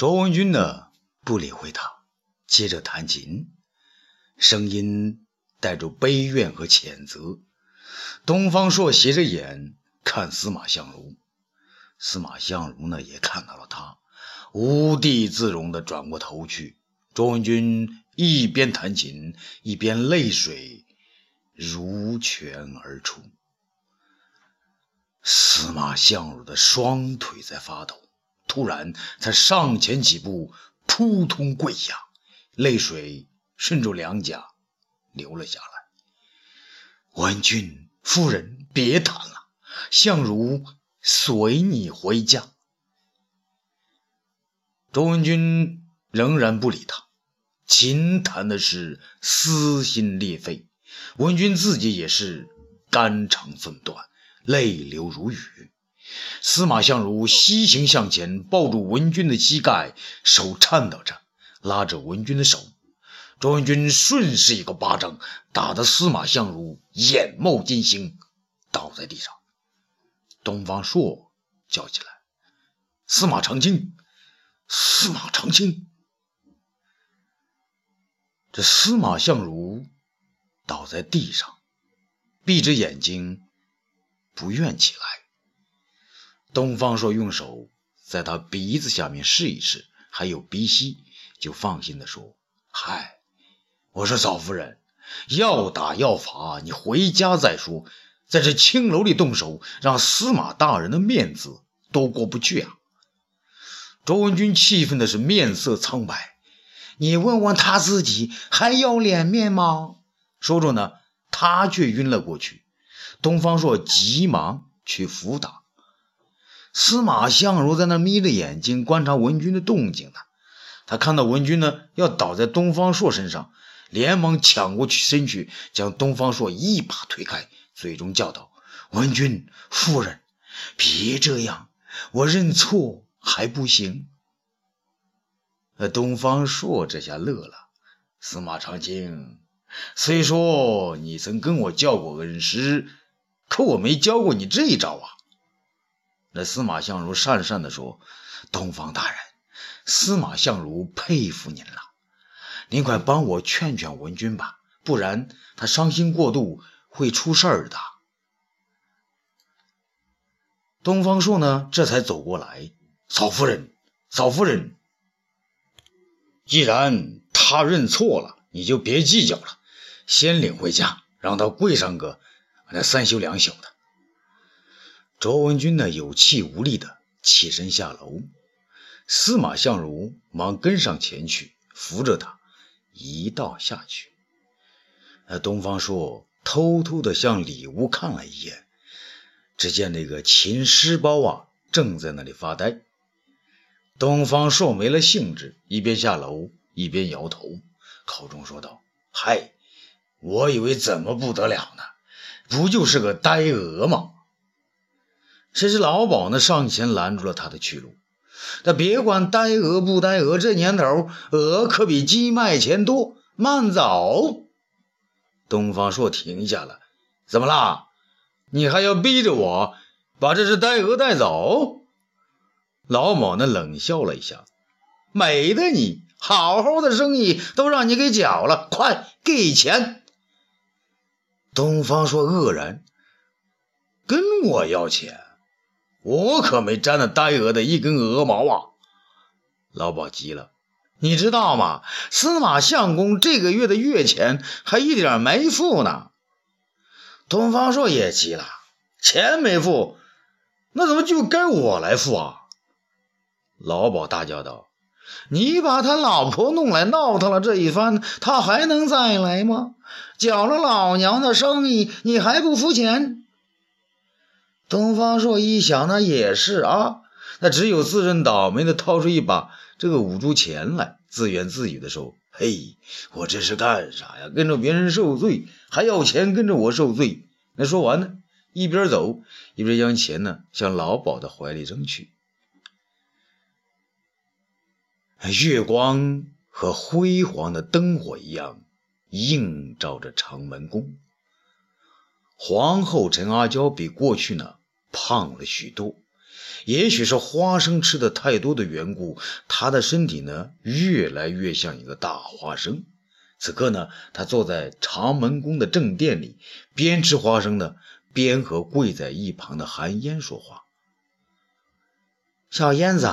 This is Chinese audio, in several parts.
卓文君呢，不理会他，接着弹琴，声音带着悲怨和谴责。东方朔斜着眼看司马相如，司马相如呢也看到了他，无地自容地转过头去。卓文君一边弹琴，一边泪水如泉而出。司马相如的双腿在发抖，突然他上前几步，扑通跪下，泪水顺着两颊流了下来。文君夫人，别弹了，相如随你回家。周文君仍然不理他，琴弹的是撕心裂肺，文君自己也是肝肠寸断。泪流如雨，司马相如西行向前，抱住文君的膝盖，手颤抖着拉着文君的手。卓文君顺势一个巴掌打得司马相如眼冒金星，倒在地上。东方朔叫起来：“司马长青，司马长青！”这司马相如倒在地上，闭着眼睛。不愿起来。东方朔用手在他鼻子下面试一试，还有鼻息，就放心的说：“嗨，我说嫂夫人，要打要罚，你回家再说，在这青楼里动手，让司马大人的面子都过不去啊！”周文君气愤的是面色苍白，你问问他自己还要脸面吗？说着呢，他却晕了过去。东方朔急忙去扶他，司马相如在那眯着眼睛观察文君的动静呢。他看到文君呢要倒在东方朔身上，连忙抢过去身去，将东方朔一把推开，嘴中叫道：“文君夫人，别这样，我认错还不行？”东方朔这下乐了，司马长青，虽说你曾跟我叫过恩师。可我没教过你这一招啊！那司马相如讪讪地说：“东方大人，司马相如佩服您了，您快帮我劝劝文君吧，不然他伤心过度会出事儿的。”东方朔呢，这才走过来：“嫂夫人，嫂夫人，既然他认错了，你就别计较了，先领回家，让他跪上个。”那三宿两宿的，卓文君呢有气无力的起身下楼，司马相如忙跟上前去扶着他一道下去。那东方朔偷偷的向里屋看了一眼，只见那个秦师包啊正在那里发呆。东方朔没了兴致，一边下楼一边摇头，口中说道：“嗨，我以为怎么不得了呢？”不就是个呆鹅吗？谁知老鸨呢上前拦住了他的去路。那别管呆鹅不呆鹅，这年头鹅可比鸡卖钱多。慢走！东方朔停下了。怎么啦？你还要逼着我把这只呆鹅带走？老鸨呢冷笑了一下。美的你，好好的生意都让你给搅了。快给钱！东方朔愕然，跟我要钱，我可没沾那呆鹅的一根鹅毛啊！老鸨急了，你知道吗？司马相公这个月的月钱还一点没付呢。东方朔也急了，钱没付，那怎么就该我来付啊？老鸨大叫道：“你把他老婆弄来闹腾了这一番，他还能再来吗？”搅了老娘的生意，你还不付钱？东方朔一想，那也是啊，那只有自认倒霉的掏出一把这个五铢钱来，自言自语的说：“嘿，我这是干啥呀？跟着别人受罪，还要钱跟着我受罪。”那说完呢，一边走一边将钱呢向老鸨的怀里扔去。月光和辉煌的灯火一样。映照着长门宫，皇后陈阿娇比过去呢胖了许多，也许是花生吃的太多的缘故，他的身体呢越来越像一个大花生。此刻呢，他坐在长门宫的正殿里，边吃花生呢，边和跪在一旁的韩嫣说话：“小燕子，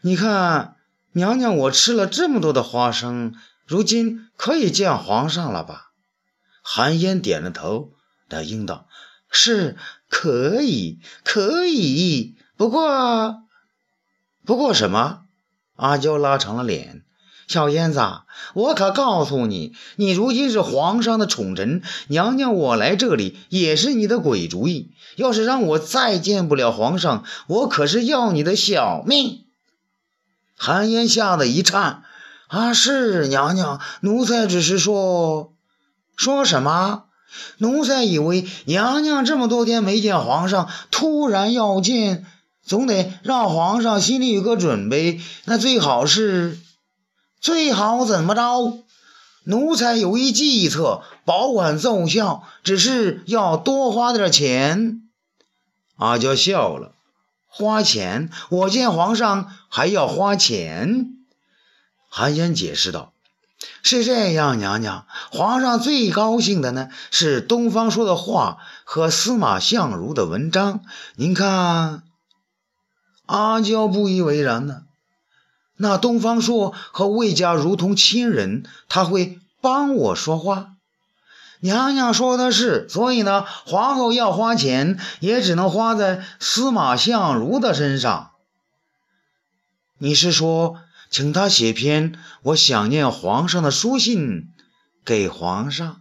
你看娘娘我吃了这么多的花生，如今可以见皇上了吧？”韩嫣点了头，答应道：“是可以，可以。不过，不过什么？”阿娇拉长了脸。小燕子，我可告诉你，你如今是皇上的宠臣，娘娘我来这里也是你的鬼主意。要是让我再见不了皇上，我可是要你的小命。韩嫣吓得一颤，啊，是娘娘，奴才只是说，说什么？奴才以为娘娘这么多天没见皇上，突然要见，总得让皇上心里有个准备。那最好是。最好怎么着？奴才有一计策，保管奏效，只是要多花点钱。阿娇笑了，花钱？我见皇上还要花钱？韩嫣解释道：“是这样，娘娘，皇上最高兴的呢，是东方朔的画和司马相如的文章。您看。”阿娇不以为然呢。那东方朔和魏家如同亲人，他会帮我说话。娘娘说的是，所以呢，皇后要花钱，也只能花在司马相如的身上。你是说，请他写篇我想念皇上的书信给皇上？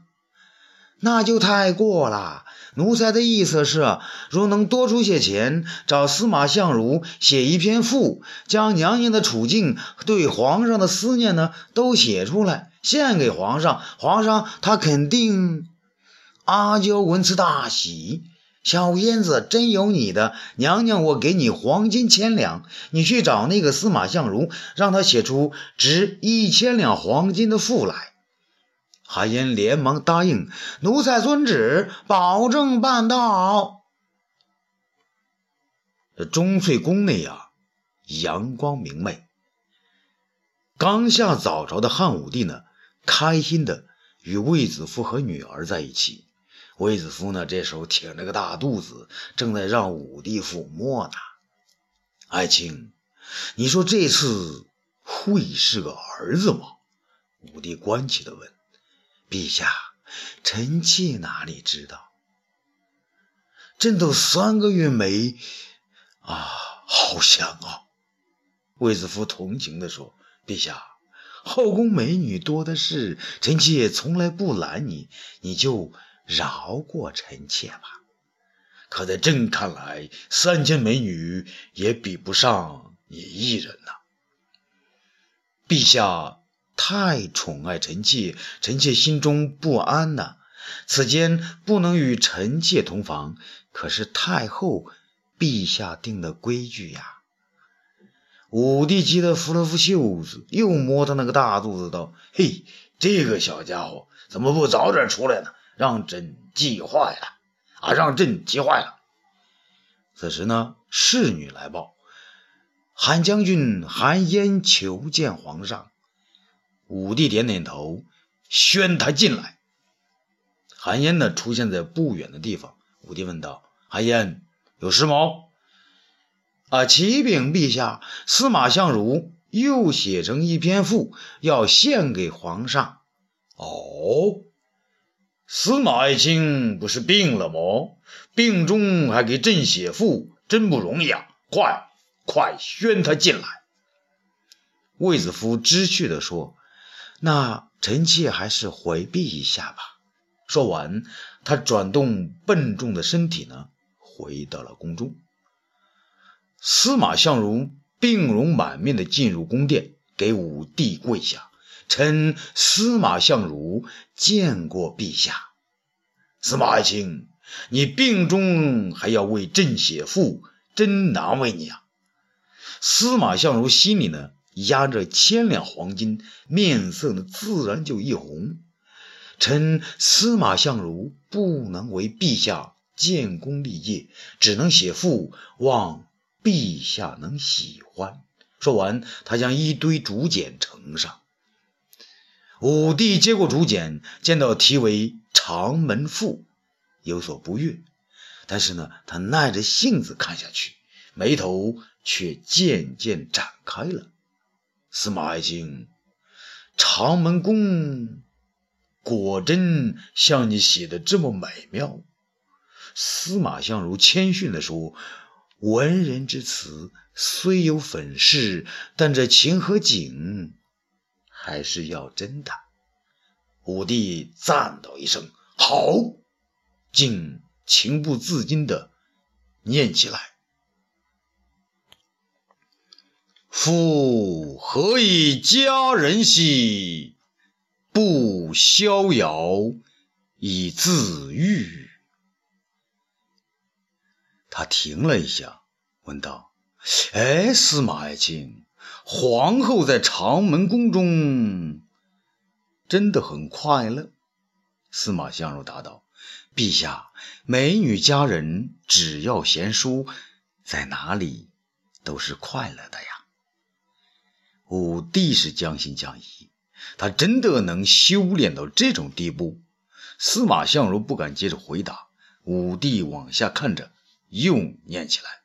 那就太过了。奴才的意思是，如能多出些钱，找司马相如写一篇赋，将娘娘的处境、对皇上的思念呢，都写出来，献给皇上。皇上他肯定。阿娇闻此大喜，小燕子真有你的，娘娘我给你黄金千两，你去找那个司马相如，让他写出值一千两黄金的赋来。韩嫣连忙答应：“奴才遵旨，保证办到。”这钟粹宫内啊，阳光明媚。刚下早朝的汉武帝呢，开心的与卫子夫和女儿在一起。卫子夫呢，这时候挺着个大肚子，正在让武帝抚摸呢。爱卿，你说这次会是个儿子吗？武帝关切的问。陛下，臣妾哪里知道？朕都三个月没啊，好想啊！卫子夫同情地说：“陛下，后宫美女多的是，臣妾从来不拦你，你就饶过臣妾吧。可在朕看来，三千美女也比不上你一人呐。陛下。”太宠爱臣妾，臣妾心中不安呐。此间不能与臣妾同房，可是太后陛下定的规矩呀。武帝急得扶了扶袖子，又摸他那个大肚子，道：“嘿，这个小家伙怎么不早点出来呢？让朕急坏了啊！让朕急坏了。”此时呢，侍女来报：“韩将军韩嫣求见皇上。”武帝点点头，宣他进来。韩嫣呢，出现在不远的地方。武帝问道：“韩嫣，有事吗？”“啊，启禀陛下，司马相如又写成一篇赋，要献给皇上。”“哦，司马爱卿不是病了吗？病中还给朕写赋，真不容易啊！快，快宣他进来。”卫子夫知趣地说。那臣妾还是回避一下吧。说完，他转动笨重的身体呢，回到了宫中。司马相如病容满面的进入宫殿，给武帝跪下：“臣司马相如见过陛下。”司马爱卿，你病中还要为朕写赋，真难为你啊！司马相如心里呢。压着千两黄金，面色呢自然就一红。臣司马相如不能为陛下建功立业，只能写赋望陛下能喜欢。说完，他将一堆竹简呈上。武帝接过竹简，见到题为《长门赋》，有所不悦，但是呢，他耐着性子看下去，眉头却渐渐展开了。司马爱卿，长门宫果真像你写的这么美妙？司马相如谦逊地说：“文人之词虽有粉饰，但这情和景……”还是要真的。武帝赞道一声：“好！”竟情不自禁地念起来：“夫何以佳人兮，不逍遥以自愈？”他停了一下，问道：“哎，司马爱卿。”皇后在长门宫中真的很快乐。司马相如答道：“陛下，美女佳人只要贤淑，在哪里都是快乐的呀。”武帝是将信将疑，他真的能修炼到这种地步？司马相如不敢接着回答。武帝往下看着，又念起来。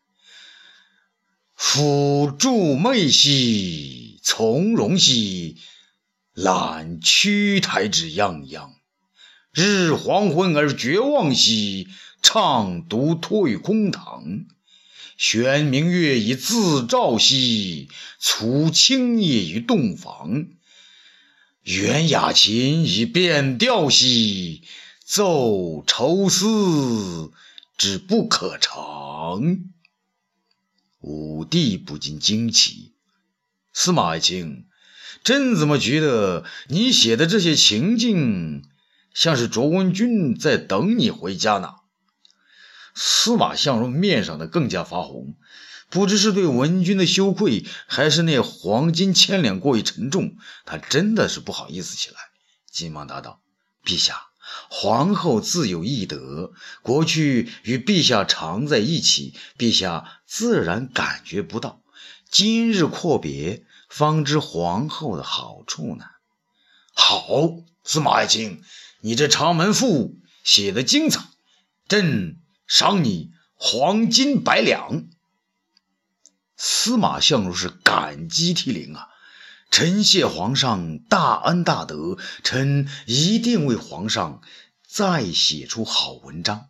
抚助妹兮，从容兮，揽屈台之泱泱；日黄昏而绝望兮，怅读退空堂。悬明月以自照兮，除清夜于洞房。圆雅琴以变调兮，奏愁思之不可成。武帝不禁惊奇：“司马爱卿，朕怎么觉得你写的这些情境，像是卓文君在等你回家呢？”司马相如面上的更加发红，不知是对文君的羞愧，还是那黄金千两过于沉重，他真的是不好意思起来，急忙答道：“陛下。”皇后自有懿德，过去与陛下常在一起，陛下自然感觉不到。今日阔别，方知皇后的好处呢。好，司马爱卿，你这《长门赋》写的精彩，朕赏你黄金百两。司马相如是感激涕零啊。臣谢皇上大恩大德，臣一定为皇上再写出好文章。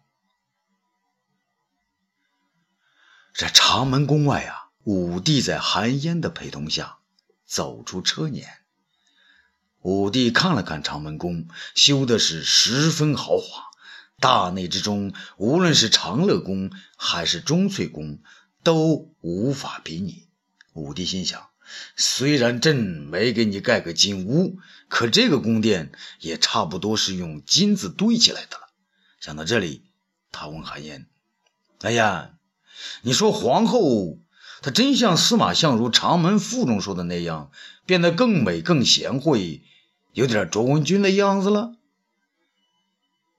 这长门宫外啊，武帝在韩嫣的陪同下走出车辇。武帝看了看长门宫，修的是十分豪华，大内之中，无论是长乐宫还是钟粹宫，都无法比拟。武帝心想。虽然朕没给你盖个金屋，可这个宫殿也差不多是用金子堆起来的了。想到这里，他问韩嫣：“哎呀，你说皇后她真像司马相如《长门赋》中说的那样，变得更美、更贤惠，有点卓文君的样子了？”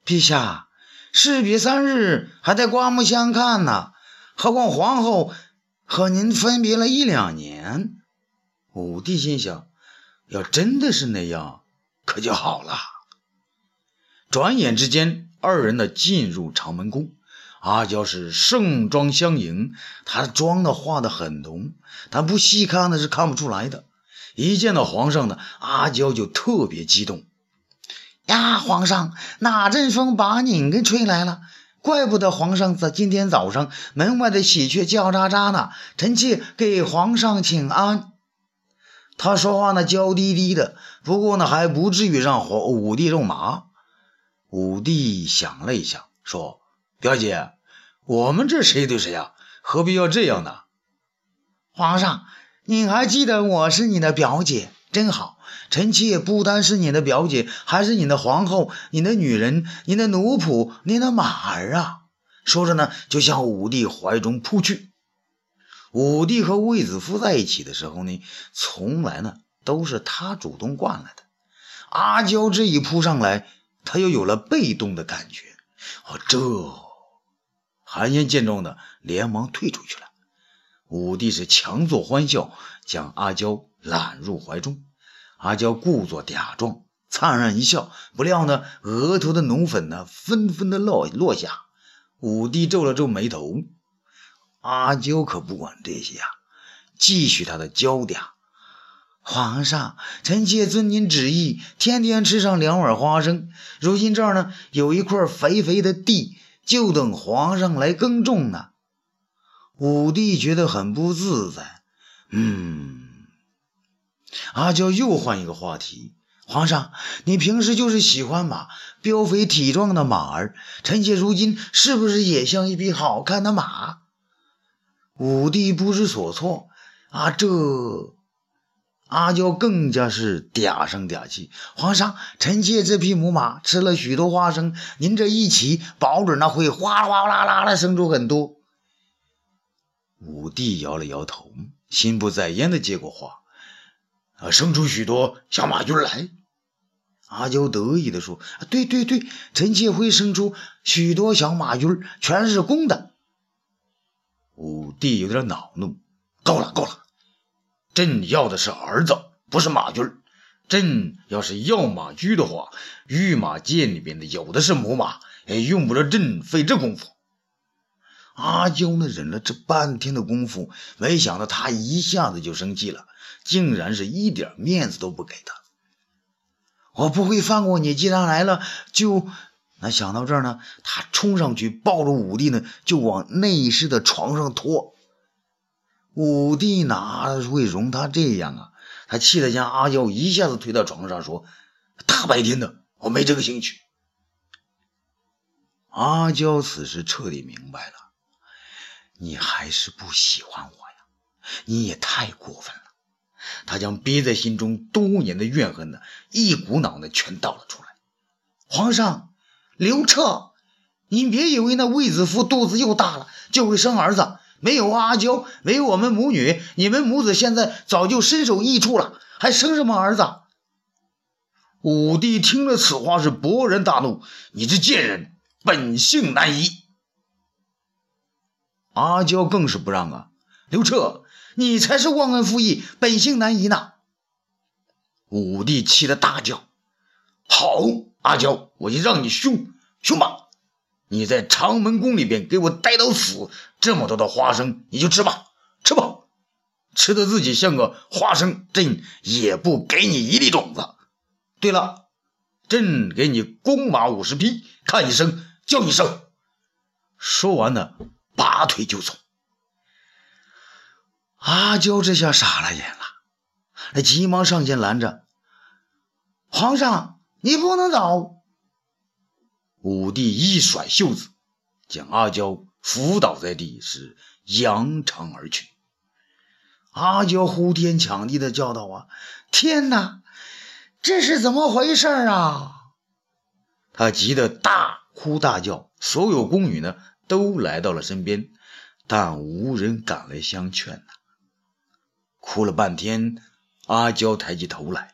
陛下，士别三日，还得刮目相看呢，何况皇后和您分别了一两年。武帝心想：要真的是那样，可就好了。转眼之间，二人呢进入长门宫。阿娇是盛装相迎，她的妆呢化得很浓，但不细看呢是看不出来的。一见到皇上呢，阿娇就特别激动。呀，皇上，哪阵风把您给吹来了？怪不得皇上在今天早上门外的喜鹊叫喳喳呢。臣妾给皇上请安。他说话呢娇滴滴的，不过呢还不至于让皇武帝肉麻。武帝想了一下，说：“表姐，我们这谁对谁呀？何必要这样呢？”皇上，你还记得我是你的表姐，真好。臣妾不单是你的表姐，还是你的皇后、你的女人、你的奴仆、你的马儿啊！说着呢，就向武帝怀中扑去。武帝和卫子夫在一起的时候呢，从来呢都是他主动惯了的。阿娇这一扑上来，他又有了被动的感觉。哦，这韩嫣见状呢，连忙退出去了。武帝是强作欢笑，将阿娇揽入怀中。阿娇故作嗲状，灿然一笑，不料呢，额头的浓粉呢，纷纷的落落下。武帝皱了皱眉头，阿娇可不管这些啊，继续他的焦点。皇上，臣妾遵您旨意，天天吃上两碗花生。如今这儿呢，有一块肥肥的地，就等皇上来耕种呢。武帝觉得很不自在。嗯，阿娇又换一个话题。皇上，你平时就是喜欢马，膘肥体壮的马儿。臣妾如今是不是也像一匹好看的马？武帝不知所措。啊，这阿娇更加是嗲声嗲气。皇上，臣妾这匹母马吃了许多花生，您这一骑，保准那会哗啦哗啦啦的生出很多。武帝摇了摇头，心不在焉的接过话：“啊，生出许多小马驹来。”阿娇得意的说：“对对对，臣妾会生出许多小马驹，全是公的。”武帝有点恼怒：“够了够了，朕要的是儿子，不是马驹。朕要是要马驹的话，御马监里边的有的是母马，也用不着朕费这功夫。”阿娇呢，忍了这半天的功夫，没想到他一下子就生气了，竟然是一点面子都不给他。我不会放过你，既然来了，就……那想到这儿呢，他冲上去抱着武帝呢，就往内室的床上拖。武帝哪会容他这样啊？他气得将阿娇一下子推到床上，说：“大白天的，我没这个兴趣。”阿娇此时彻底明白了。你还是不喜欢我呀？你也太过分了！他将憋在心中多年的怨恨呢，一股脑的全倒了出来。皇上，刘彻，你别以为那卫子夫肚子又大了就会生儿子，没有阿娇，没有我们母女，你们母子现在早就身首异处了，还生什么儿子？武帝听了此话是勃然大怒：“你这贱人，本性难移！”阿娇更是不让啊！刘彻，你才是忘恩负义、本性难移呢！武帝气得大叫：“好，阿娇，我就让你凶凶吧！你在长门宫里边给我待到死，这么多的花生你就吃吧，吃吧，吃的自己像个花生，朕也不给你一粒种子。对了，朕给你弓马五十匹，看一声叫一声。”说完呢。拔腿就走，阿娇这下傻了眼了，那急忙上前拦着：“皇上，你不能走！”武帝一甩袖子，将阿娇扶倒在地，是扬长而去。阿娇呼天抢地的叫道：“啊，天哪，这是怎么回事啊？”他急得大哭大叫，所有宫女呢？都来到了身边，但无人敢来相劝呐。哭了半天，阿娇抬起头来，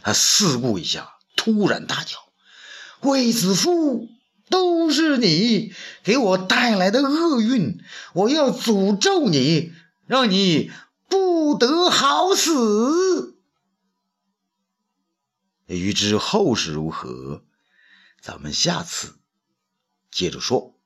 她四顾一下，突然大叫：“卫子夫，都是你给我带来的厄运！我要诅咒你，让你不得好死！”欲知后事如何，咱们下次接着说。